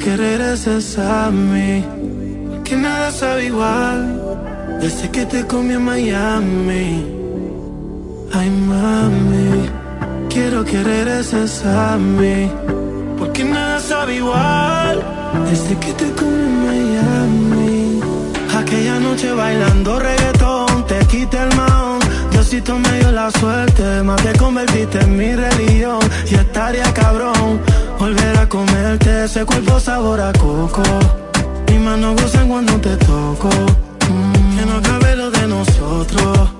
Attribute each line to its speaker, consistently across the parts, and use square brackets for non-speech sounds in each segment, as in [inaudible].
Speaker 1: que regreses a mí. Que nada sabe igual desde que te comí en Miami. Ay, mami, quiero que regreses a mí. Porque nada sabe igual desde que te comí en Miami. Aquella noche bailando reggaetón, te quité el maón. Diosito me dio la suerte, más te convertiste en mi religión. Y estaría cabrón volver a comerte ese cuerpo sabor a coco. Mis manos gozan cuando te toco. Mm, que no acabe lo de nosotros.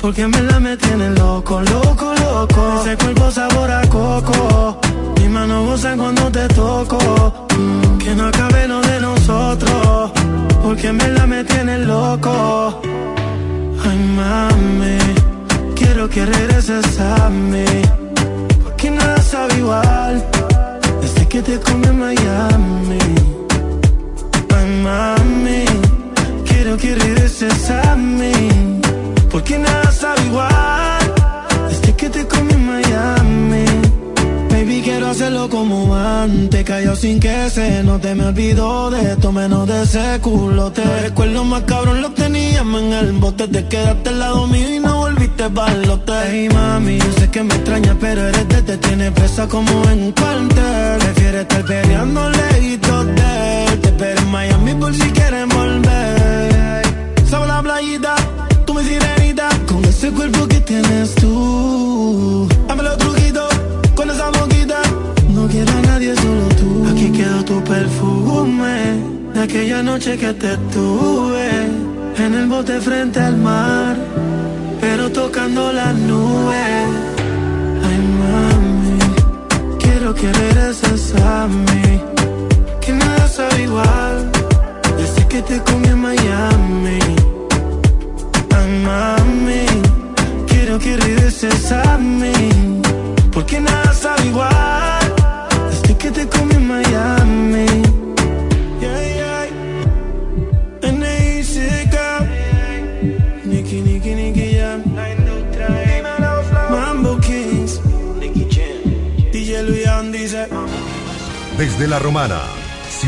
Speaker 1: Porque en verdad me tiene loco, loco, loco. Ese cuerpo sabor a coco. Mis manos gozan cuando te toco. Mm, que no acabe lo de nosotros. Porque en verdad me tiene loco. Ay, mami. Quiero que regreses a mí. Porque nada sabe igual. Que te comí en Miami. Ay, mami. Quiero que regreses a mí. Porque nada sabe igual. Desde que te comí Miami. Baby, quiero hacerlo como antes. Cayó sin que se note. Me olvido de esto, menos de ese culote. Recuerdo más cabrón, lo teníamos en el bote. Te quedaste al lado mío y no volviste balote. Hey, mami, yo sé que me extraña, pero eres de te tiene presa como en un cuartel. Estar peleando lejitos de él. Te espero en Miami por si quieren volver. Sabe la playita, tú mi sirenita. Con ese cuerpo que tienes tú. Dámelo truquito, con esa boquita. No quiero a nadie, solo tú. Aquí quedó tu perfume. De aquella noche que te tuve. En el bote frente al mar. Pero tocando las nubes. Ay, mami. Quiero que regreses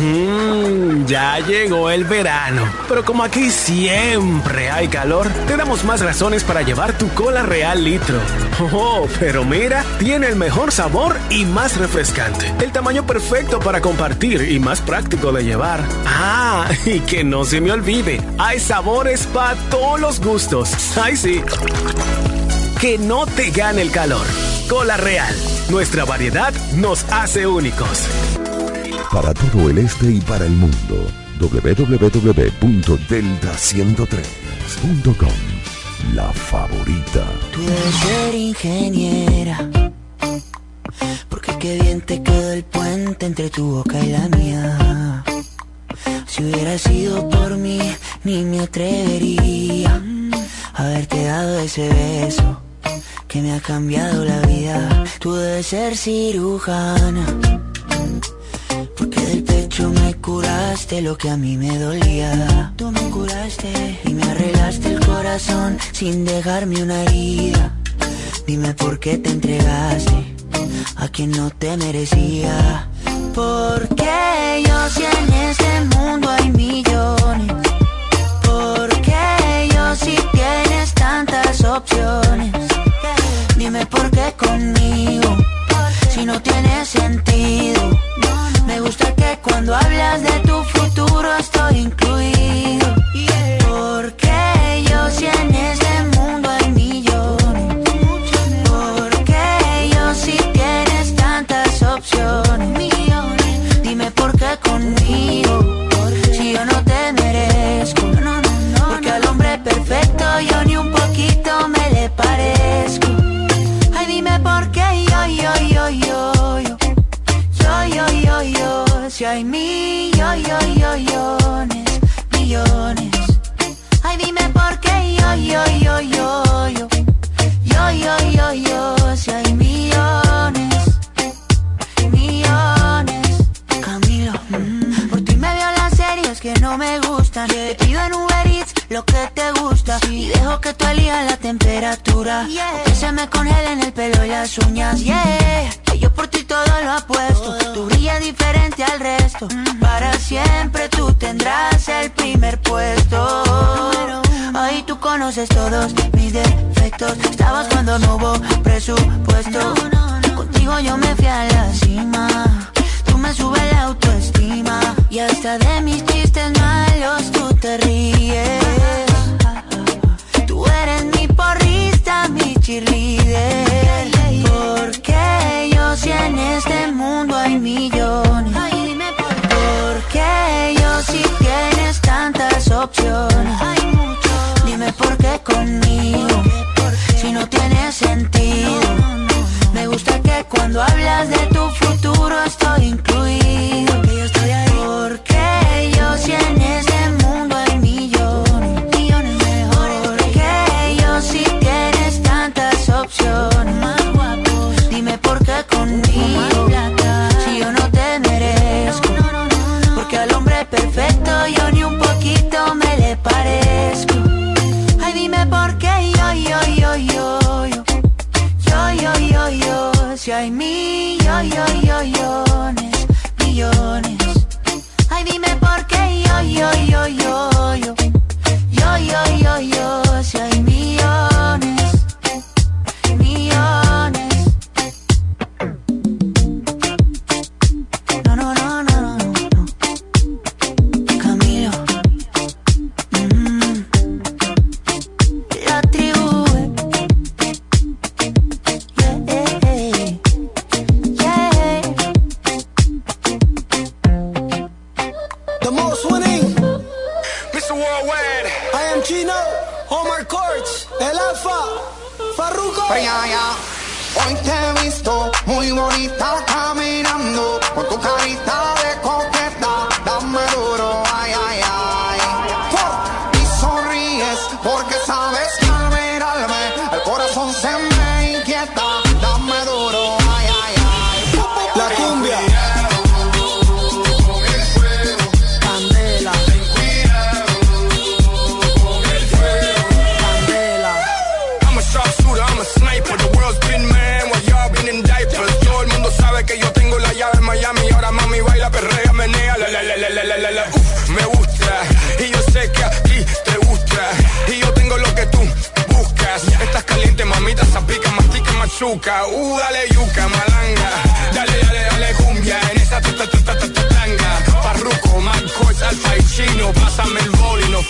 Speaker 2: Mm, ya llegó el verano, pero como aquí siempre hay calor, te damos más razones para llevar tu cola real litro. Oh, pero mira, tiene el mejor sabor y más refrescante. El tamaño perfecto para compartir y más práctico de llevar. Ah, [laughs] y que no se me olvide, hay sabores para todos los gustos. Ay, sí. Que no te gane el calor. Cola real, nuestra variedad nos hace únicos.
Speaker 3: Para todo el este y para el mundo, www.delta103.com. La favorita.
Speaker 4: Tú debes ser ingeniera. Porque qué bien te quedó el puente entre tu boca y la mía. Si hubiera sido por mí, ni me atrevería a haberte dado ese beso que me ha cambiado la vida. Tú debes ser cirujana. Pecho me curaste lo que a mí me dolía. Tú me curaste y me arreglaste el corazón sin dejarme una herida. Dime por qué te entregaste a quien no te merecía. Porque yo este hablas de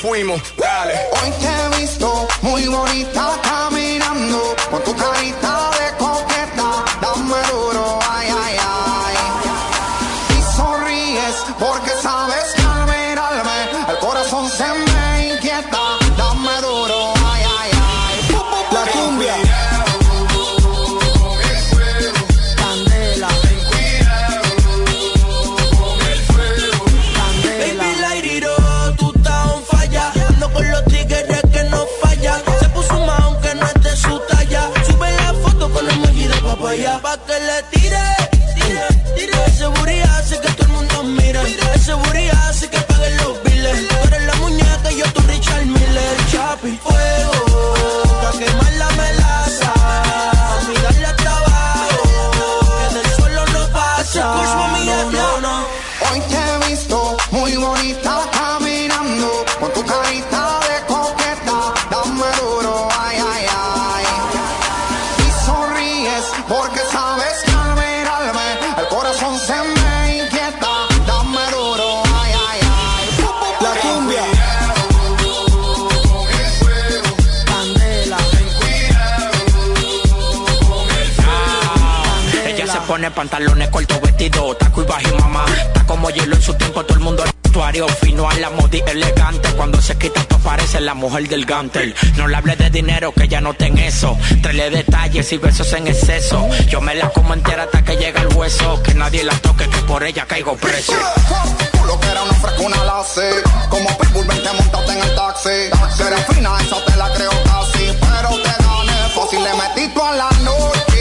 Speaker 5: fuimos.
Speaker 6: ¡Woo! pantalones cortos, vestido, taco y bajo mamá. Está como hielo en su tiempo, todo el mundo vestuario fino a la moda y elegante. Cuando se quita esto parece la mujer del gantel. No le hable de dinero que ya no ten eso. Trele detalles y besos en exceso. Yo me la como entera hasta que llega el hueso. Que nadie la toque, que por ella caigo preso.
Speaker 7: Lo que era una frescuna la sé. Como Pitbull, vente montaste en el taxi. Que era fina, esa te la creo casi. Pero te gané fácil, le metí tú a la noche.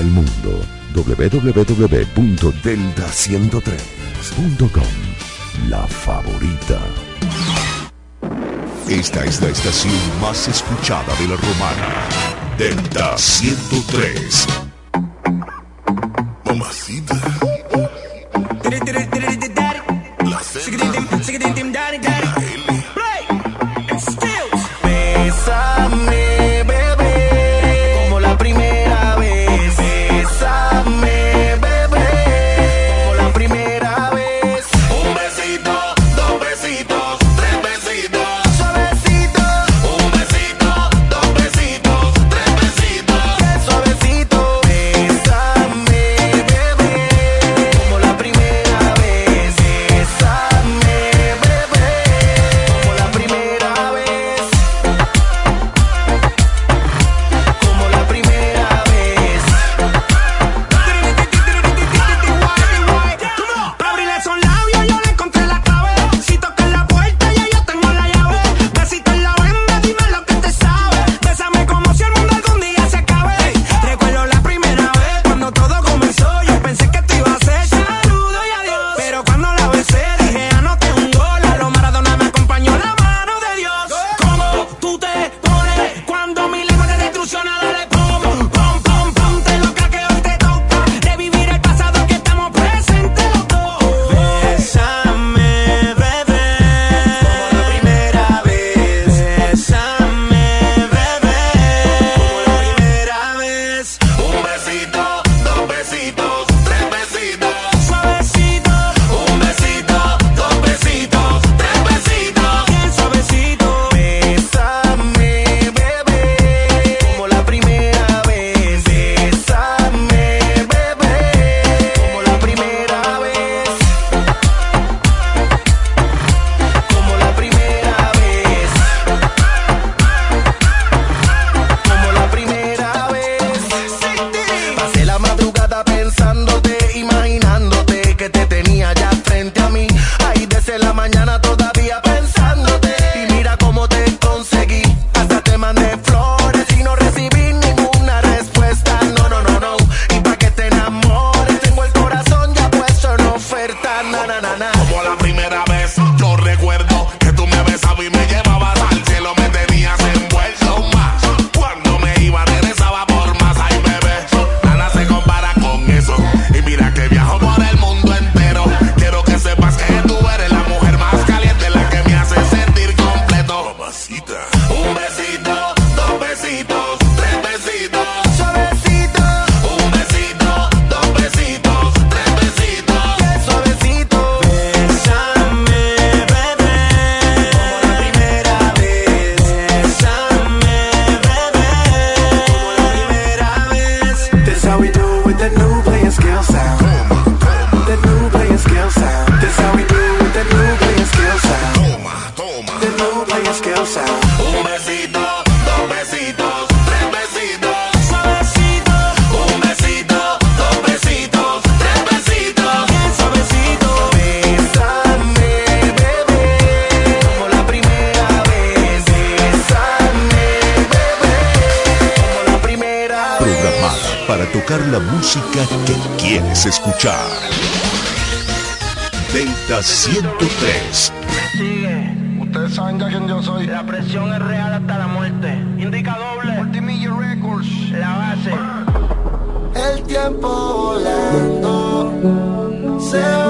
Speaker 8: el
Speaker 3: mundo. www.delta103.com La favorita. Esta es la estación más escuchada de la romana. Delta 103. música que quieres escuchar. Delta 103. Sigue.
Speaker 8: Ustedes saben ya quién yo soy.
Speaker 9: La presión es real hasta la muerte. Indica doble.
Speaker 8: Multimillion Records.
Speaker 9: La base.
Speaker 8: El tiempo volando. Se va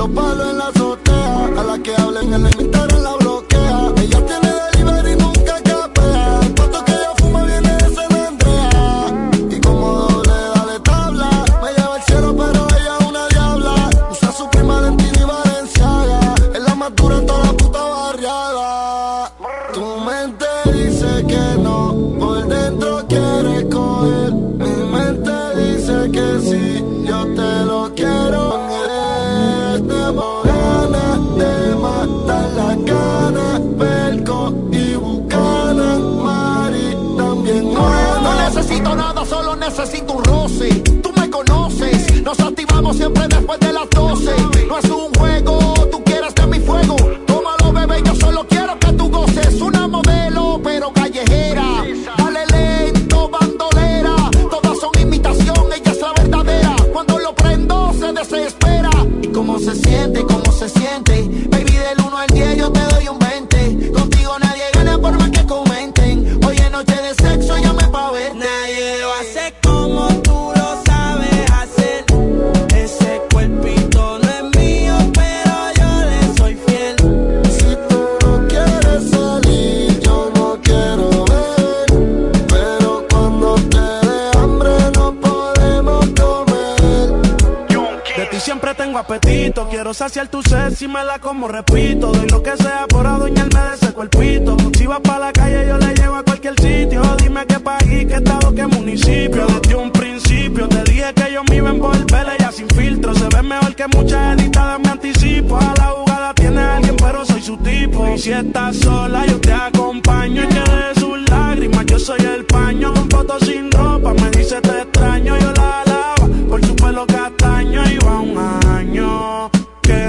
Speaker 8: Los
Speaker 10: palos en la azotea, a la que hablen en el
Speaker 11: después de
Speaker 8: saciar tu sed si me la como, repito, doy lo que sea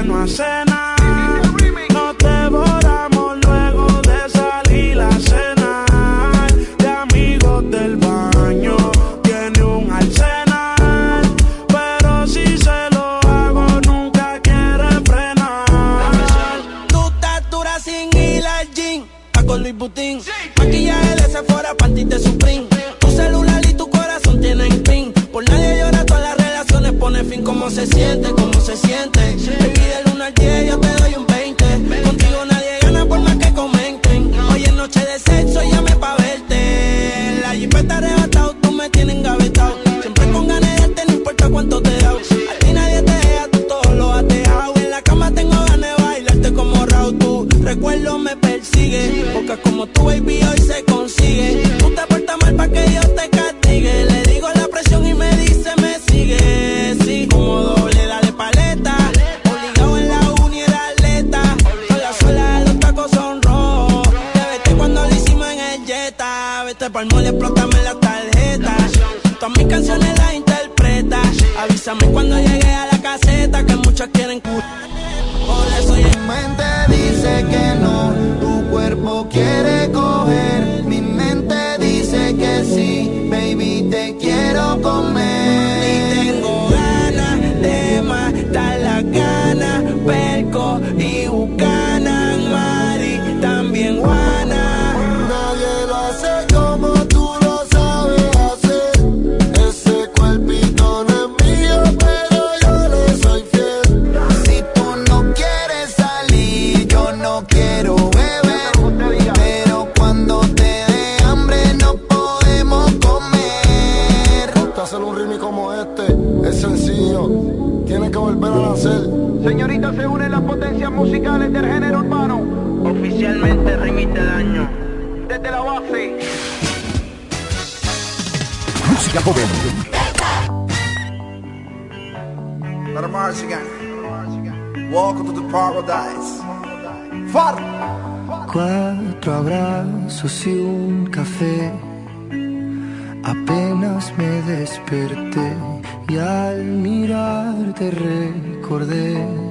Speaker 8: no hace nada. se
Speaker 12: unen las potencias musicales del género urbano. Oficialmente remite daño. Desde la base.
Speaker 13: Música joven.
Speaker 14: Para Marsigan. Welcome to the paradise. Far.
Speaker 15: Cuatro abrazos y un café. Apenas me desperté y al mirarte recordé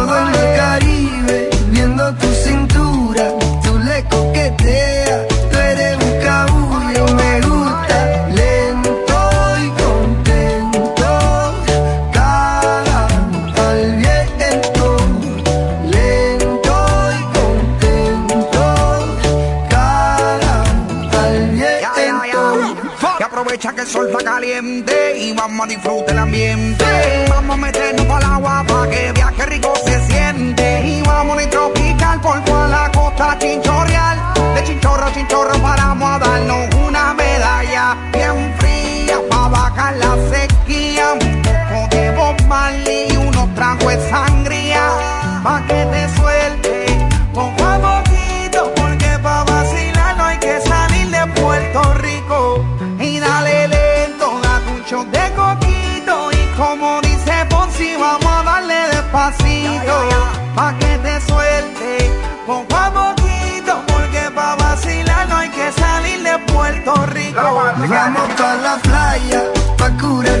Speaker 16: el
Speaker 7: sol está caliente y vamos a disfrutar el ambiente. Vamos a meternos para el agua para que viaje rico se siente. Y vamos a tropical por toda la costa chinchorreal. De chinchorro a chinchorro paramos a darnos una medalla bien fría para bajar la sequía. Un poco de Marley y unos tragos de sangría pa' que te suelte. Poco poquito porque pa' vacilar no hay que salir de Puerto. De coquito. Y como dice Ponzi, vamos a darle despacito. Pa' que te suelte, poco a poquito. Porque pa' vacilar no hay que salir de Puerto Rico.
Speaker 16: Vamos pa la playa, pa curarte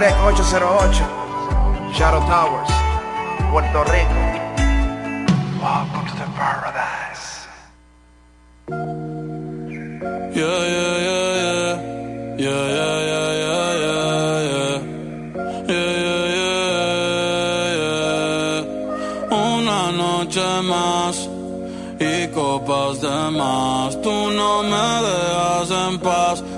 Speaker 14: Rec 808. Shadow Towers. Puerto Rico. Welcome to the paradise.
Speaker 17: Yeah, yeah, yeah. Yeah, yeah, yeah, yeah, yeah, yeah. Yeah, yeah, yeah, yeah. Una noche más y copas de más. Tú no me dejas en paz,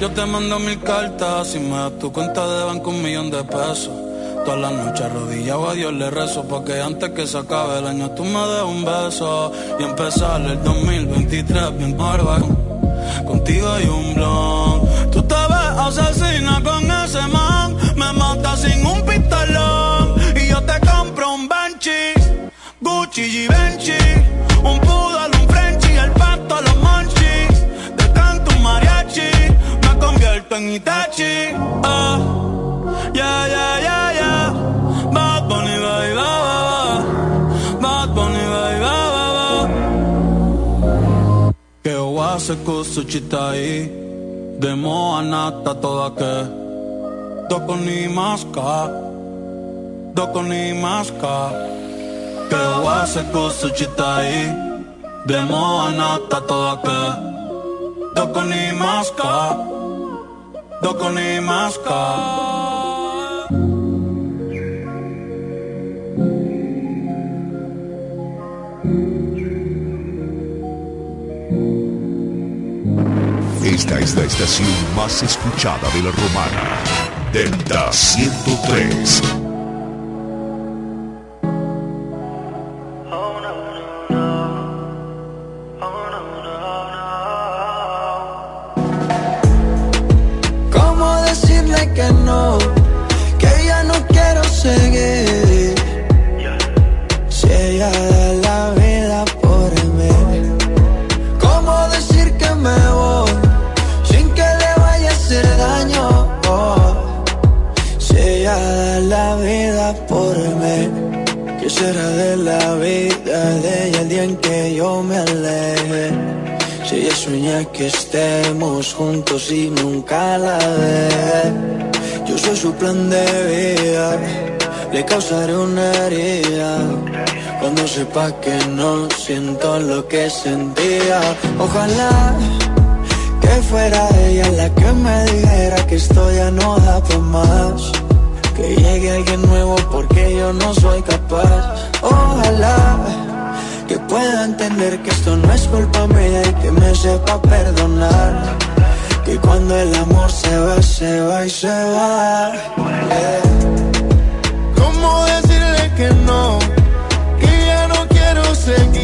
Speaker 17: yo te mando mil cartas. Si me das tu cuenta de banco, un millón de pesos. Todas las noches arrodillado a Dios le rezo Porque antes que se acabe el año tú me des un beso Y empezar el 2023 bien bárbaro Contigo hay un blon Tú te ves asesina con ese man Me mata sin un pistolón Y yo te compro un Banshee Gucci Givenchy Un Frenchie convierto en Itachi. Ah, yeah, yeah, yeah, yeah. Bad Bunny, kusuchitai Demo anata toda que. Doko ni maska Doko ni maska Que owase kusuchitai Demo anata toda que. Doko ni maska Doko ni maska
Speaker 3: Esta es la estación más escuchada de la romana. Delta 103.
Speaker 11: Será de la vida de ella el día en que yo me aleje? Si ella sueña que estemos juntos y nunca la ve Yo soy su plan de vida Le causaré una herida. Cuando sepa que no siento lo que sentía Ojalá que fuera ella la que me dijera que esto ya no da por más Que llegue alguien nuevo porque yo no soy capaz Ojalá que pueda entender que esto no es culpa mía y que me sepa perdonar. Que cuando el amor se va, se va y se va. Yeah.
Speaker 18: ¿Cómo decirle que no? Que ya no quiero seguir.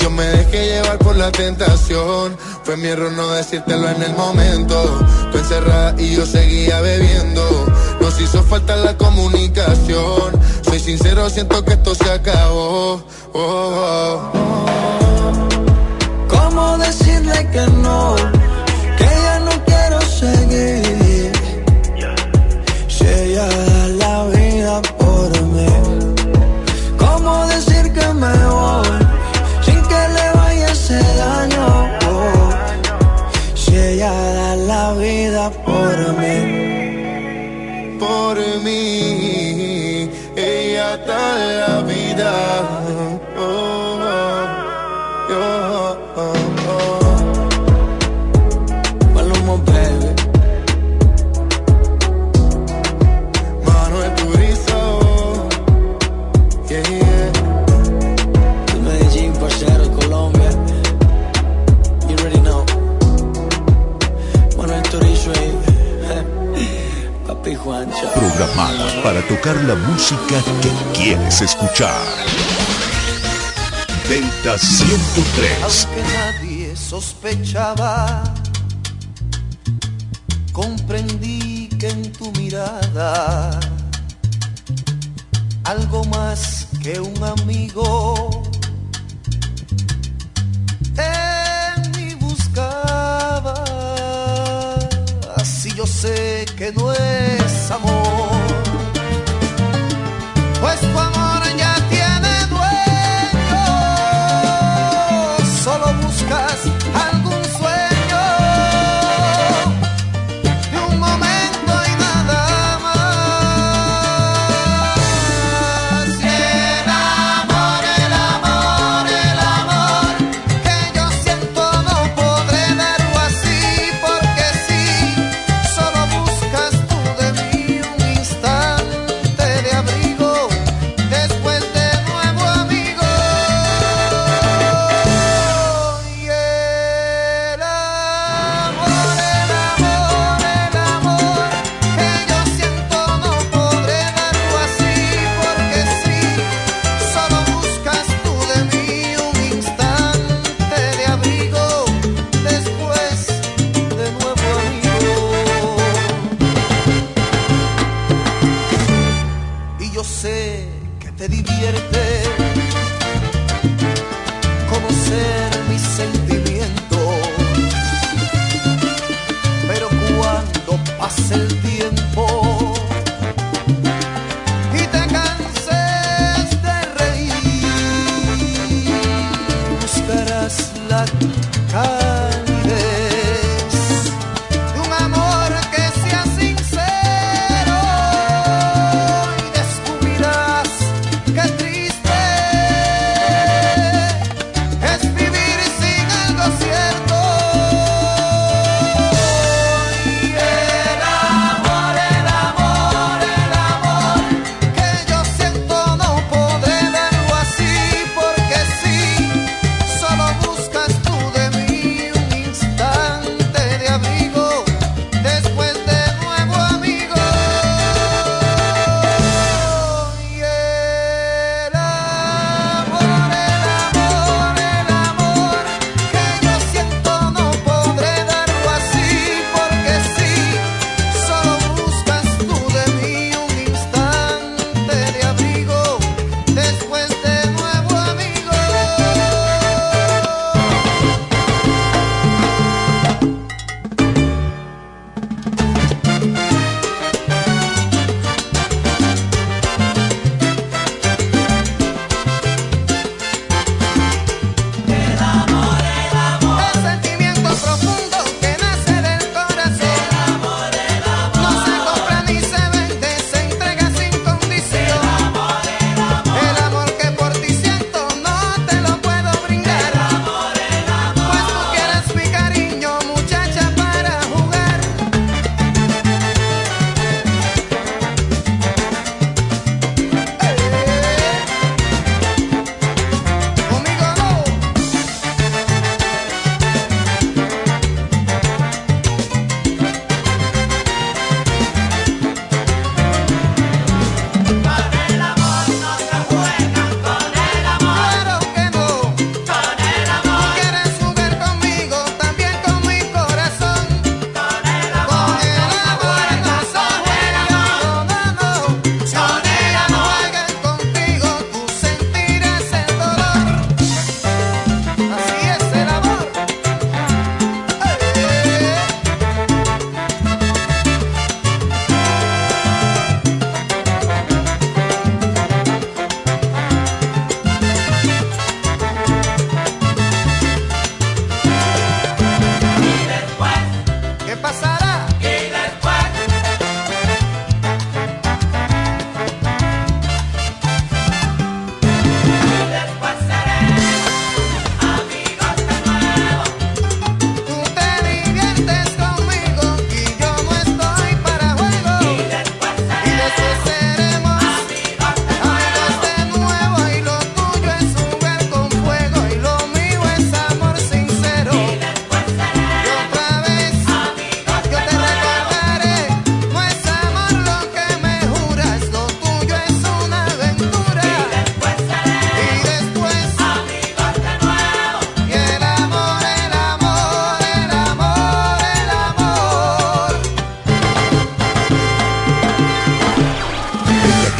Speaker 19: Yo me dejé llevar por la tentación. Fue mi error no decírtelo en el momento. Tú encerrada y yo seguía bebiendo. Nos hizo falta la comunicación. Soy sincero, siento que esto se acabó. Oh, oh.
Speaker 11: ¿Cómo decirle que no? Que ya no quiero seguir.
Speaker 13: música que quieres escuchar. Delta 103.
Speaker 14: Aunque nadie sospechaba, comprendí que en tu mirada algo más que un amigo. En mí buscaba, así yo sé que no es amor.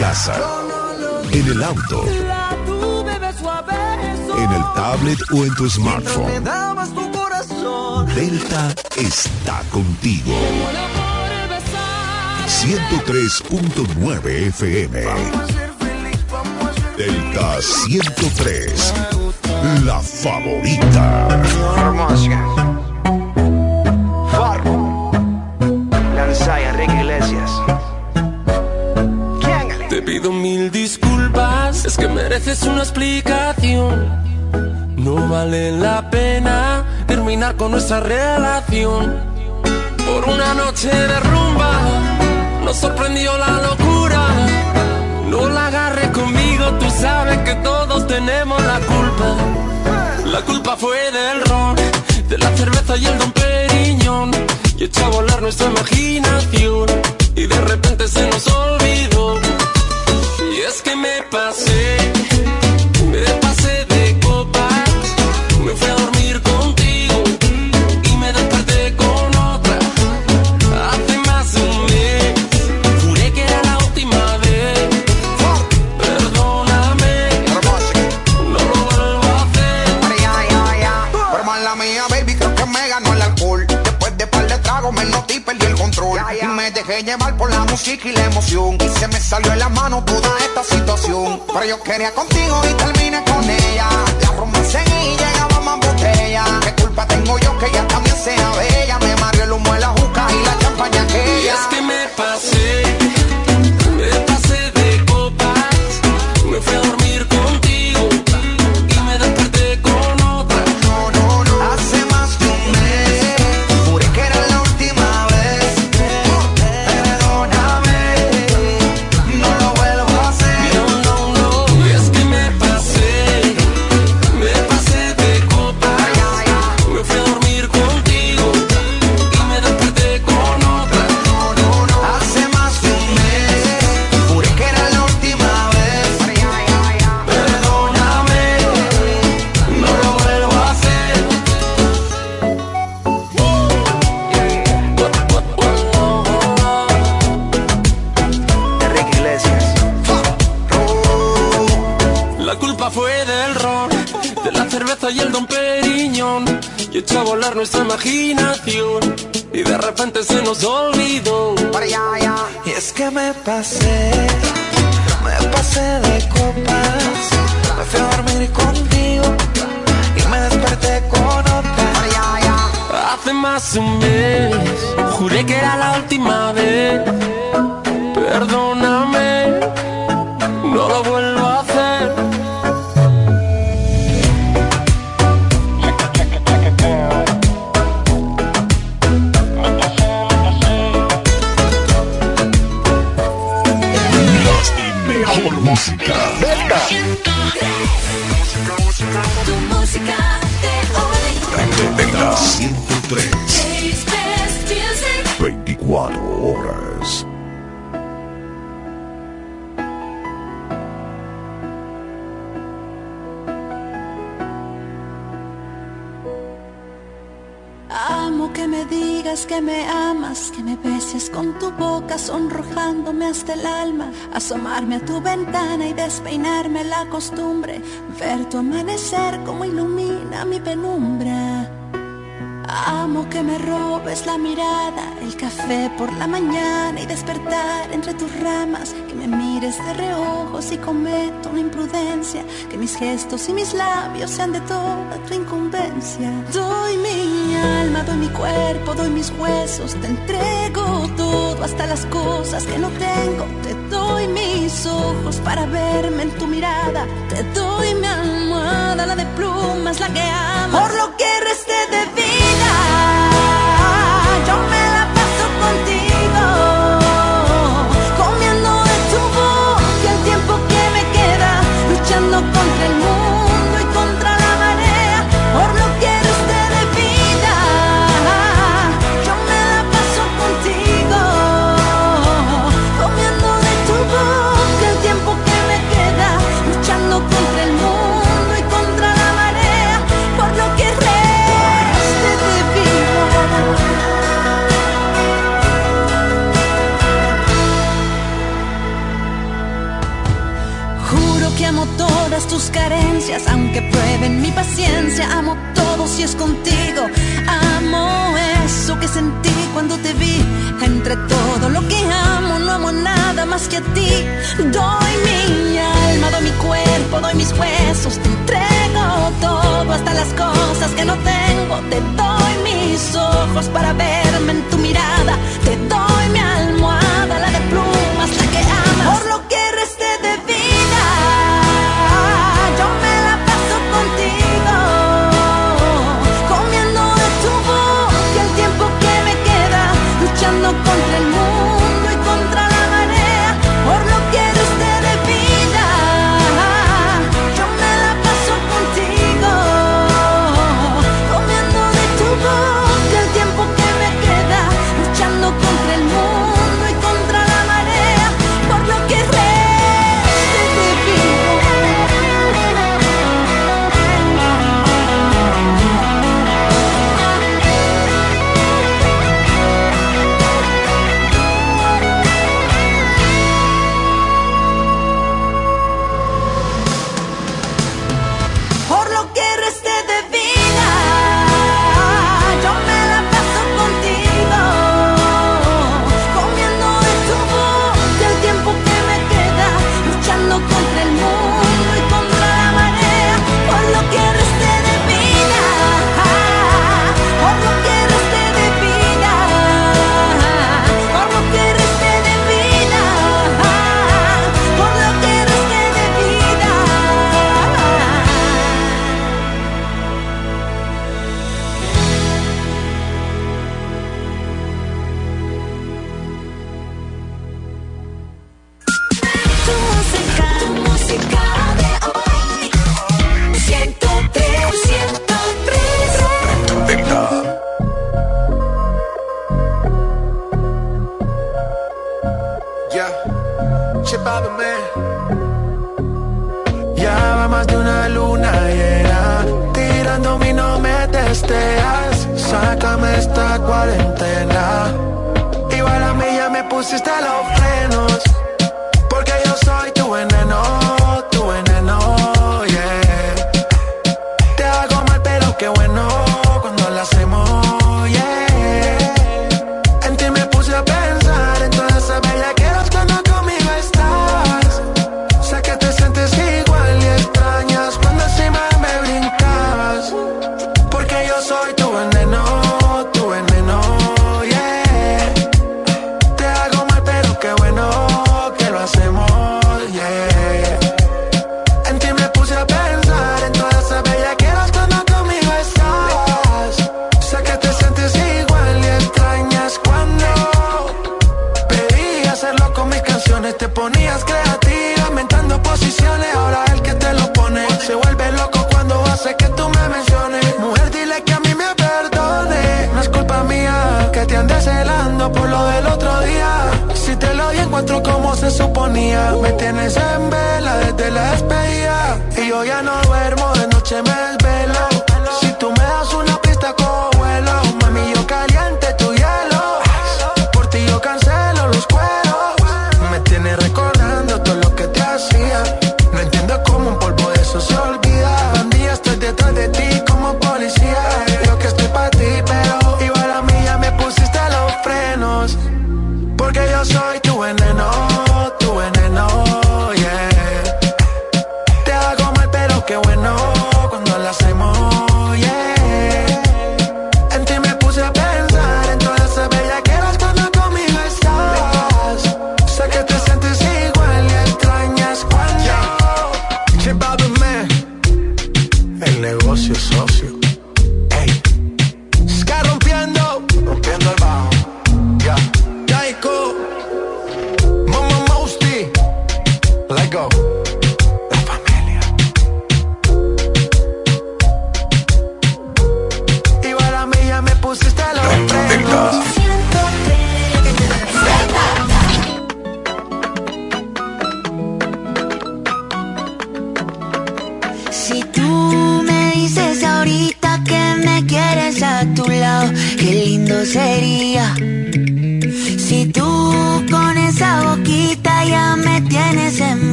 Speaker 3: Casa, en el auto, en el tablet o en tu smartphone. Delta está contigo. 103.9 FM. Delta 103. La favorita.
Speaker 20: Pido mil disculpas, es que mereces una explicación. No vale la pena terminar con nuestra relación. Por una noche de rumba, nos sorprendió la locura. No la agarres conmigo, tú sabes que todos tenemos la culpa. La culpa fue del ron, de la cerveza y el don Periñón. Y echó a volar nuestra imaginación. Y de repente se nos olvidó.
Speaker 7: Música y la emoción. Y se me salió en la mano toda esta situación. Pero yo quería contigo y terminé con ella. La romance y llegaba más botella. ¿Qué culpa tengo yo que ella también sea bella? Me mareó el humo de la
Speaker 20: nuestra imaginación. De
Speaker 21: reojo si cometo una imprudencia, que mis gestos y mis labios sean de toda tu incumbencia. Doy mi alma, doy mi cuerpo, doy mis huesos, te entrego todo, hasta las cosas que no tengo, te doy mis ojos para verme en tu mirada, te doy mi almohada, la de plumas, la que amo, por lo que reste de vida, carencias, aunque prueben mi paciencia, amo todo si es contigo, amo eso que sentí cuando te vi, entre todo lo que amo, no amo nada más que a ti, doy mi alma, doy mi cuerpo, doy mis huesos, te entrego todo, hasta las cosas que no tengo, te doy mis ojos para verme en tu mirada, te doy mi alma. yo
Speaker 1: ya no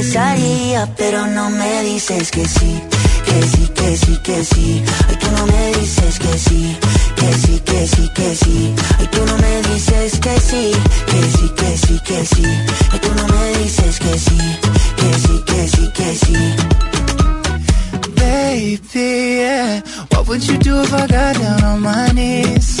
Speaker 4: besaría, pero no me dices que sí, que sí, que sí, que sí. Ay, tú no me dices que sí, que sí, que sí, que sí. Ay, tú no me dices que sí, que sí, que sí, que sí. Ay, tú no me dices que sí, que sí, que sí, que sí.
Speaker 22: Baby, yeah. What would you do if I got down on my knees?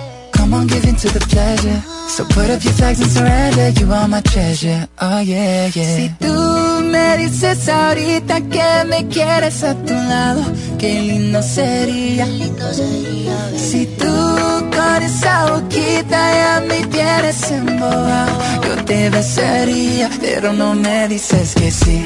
Speaker 22: On, give in to the pleasure. So put up your flags and surrender. You are my treasure. Oh yeah, yeah. Si tú me dices ahorita que me quieres a tu lado, qué lindo sería. Si tú con esa boquita ya me tienes embobado, yo te besaría, pero no me dices que sí,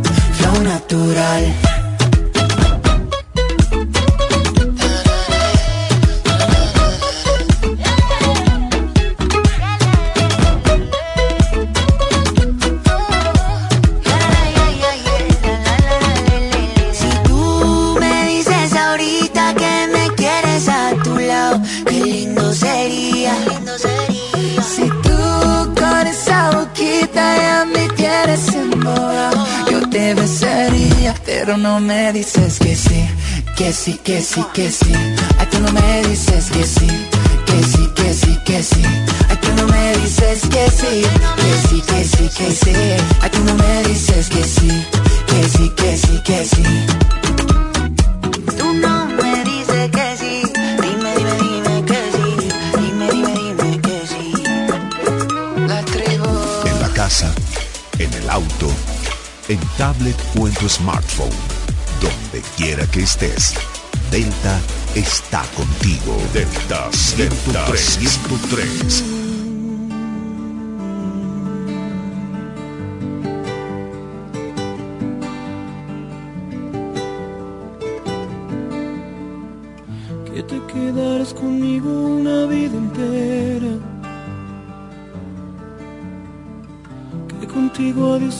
Speaker 4: natural. Si tú me dices ahorita que me quieres a tu lado, qué lindo sería.
Speaker 22: Si tú con esa boquita ya me tienes embobado, yo te besaría, pero no me dices que sí, que sí, que sí, que sí. Ay, tú no me dices que sí, que sí, que sí, que sí. Ay, tú no me dices que sí, que sí, que sí, que sí. Ay, tú no me dices que sí, que sí, que sí, que sí.
Speaker 4: Tú no me dices que sí, dime, dime, dime que sí, dime, dime, dime que sí.
Speaker 22: La tribu.
Speaker 13: En la casa, en el auto, en tablet o en tu smartphone. Donde quiera que estés. Delta está contigo. Delta 103. 103.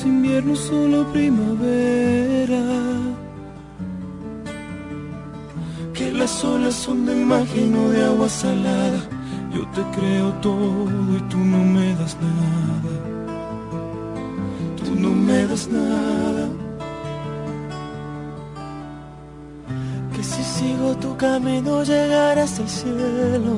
Speaker 23: Invierno, solo primavera. Que las olas son de magia y no de agua salada. Yo te creo todo y tú no me das nada. Tú no me das nada. Que si sigo tu camino llegarás al cielo.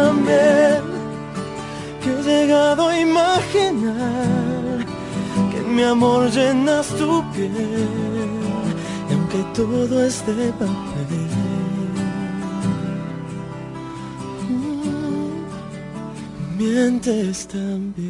Speaker 23: también que he llegado a imaginar que en mi amor llenas tu piel y aunque todo es de papel. mm, Mientes también.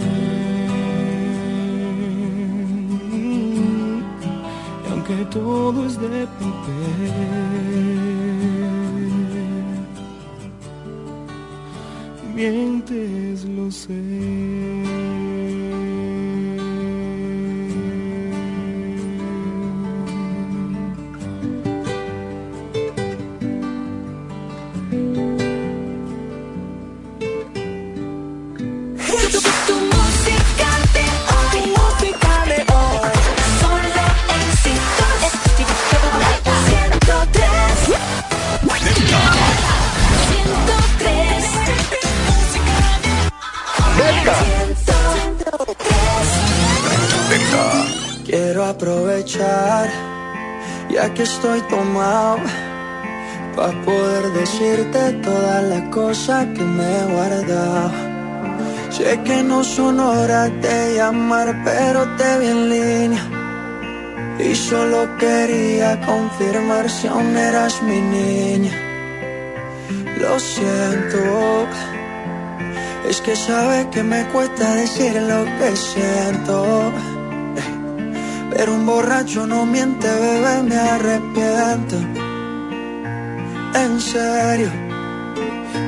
Speaker 24: aunque todo es de papel, mientes lo sé.
Speaker 11: Cosas que me he guardado. Sé que no son horas de llamar, pero te vi en línea. Y solo quería confirmar si aún eras mi niña. Lo siento, es que sabes que me cuesta decir lo que siento. Pero un borracho no miente, bebé, me arrepiento. En serio,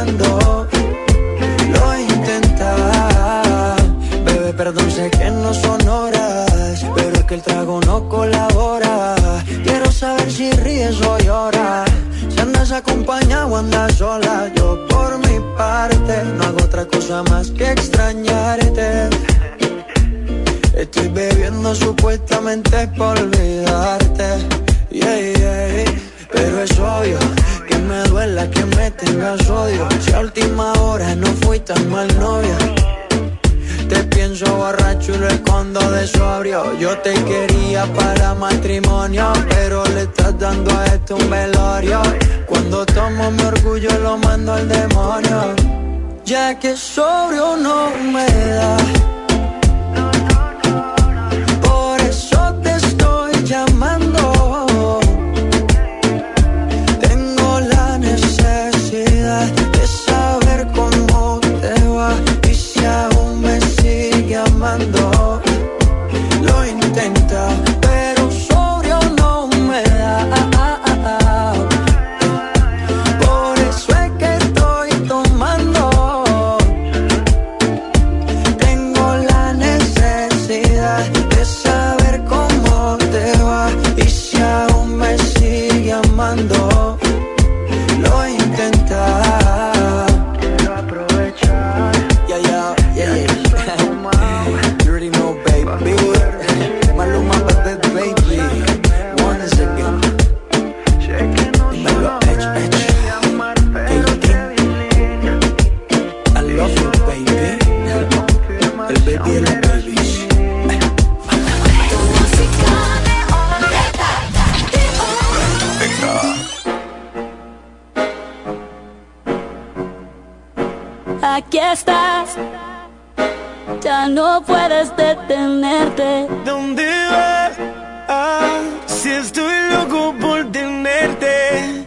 Speaker 11: Amando. Lo he intentado, bebé, perdón, sé que no son horas, pero es que el trago no colabora. Quiero saber si ríes o lloras, si andas acompañado o andas sola. Yo por mi parte no hago otra cosa más que extrañarte. Estoy bebiendo supuestamente por olvidarte. Yeah. Pero es obvio que me duela que me tengas odio. Si a última hora no fui tan mal novia. Te pienso borracho y lo escondo de sobrio. Yo te quería para matrimonio, pero le estás dando a esto un velorio. Cuando tomo mi orgullo lo mando al demonio. Ya que sobrio no me da.
Speaker 21: aquí estás. Ya no puedes detenerte.
Speaker 24: ¿Dónde vas? Ah, si estoy loco por tenerte.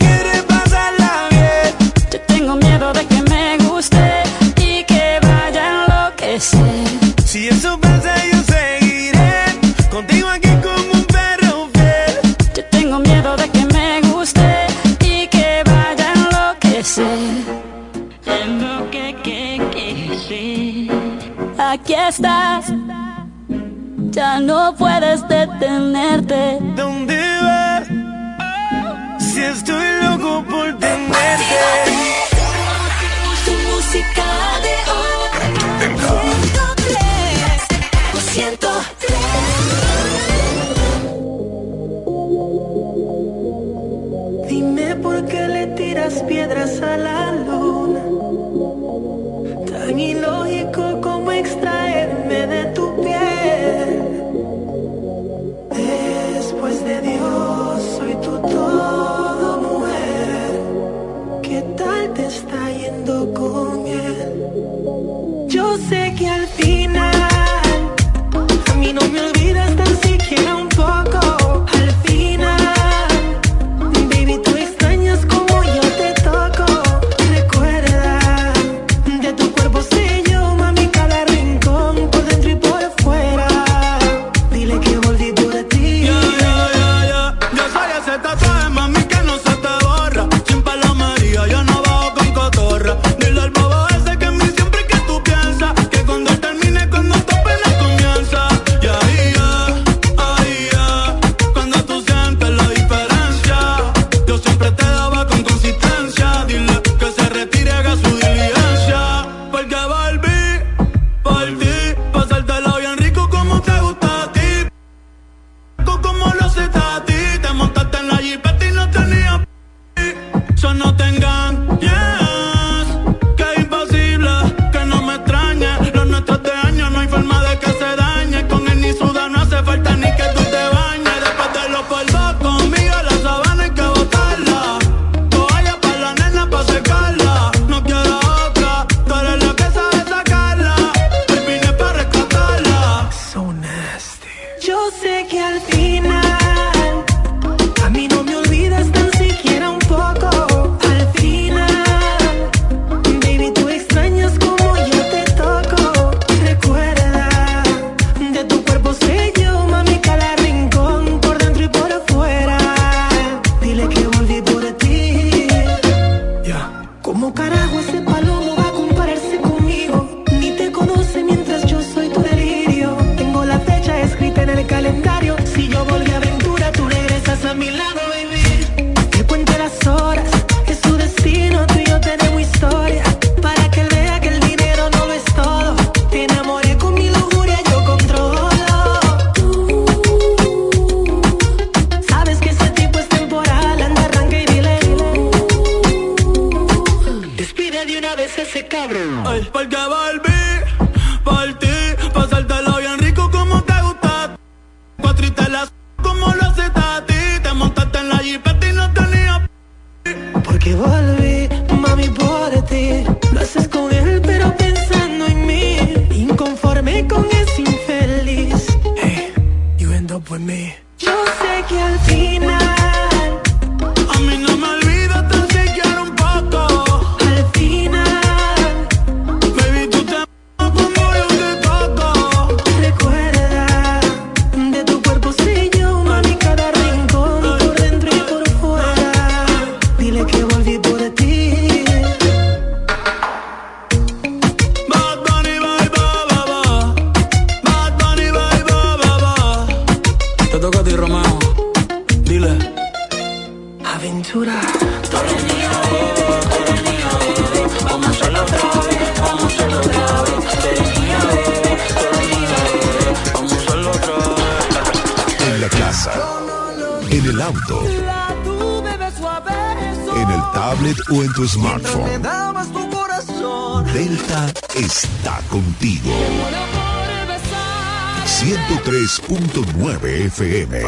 Speaker 13: 101.9 FM.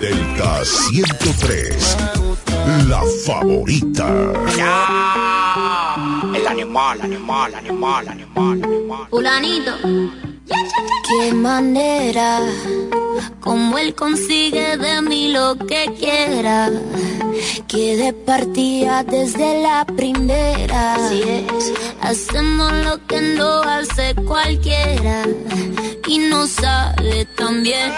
Speaker 13: Delta 103. La favorita.
Speaker 6: El animal, animal, animal, animal, animal.
Speaker 25: Fulanito. Qué manera, como él consigue de mí lo que quiera. Quede partida desde la primera. Así es. Hacemos lo que no hace cualquiera y no sale tan bien.